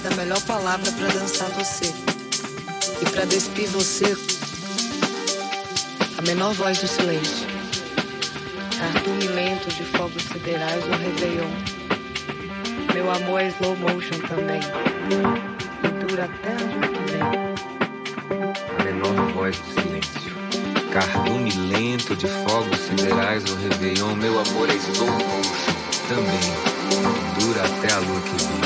da melhor palavra para dançar você. E para despir você, a menor voz do silêncio. Cardume lento de fogos siderais no Réveillon. Meu amor é slow motion também. E dura até a que vem. A menor voz do silêncio. Cardume lento de fogos siderais no Réveillon. Meu amor é slow motion também. Dura até a lua que vem.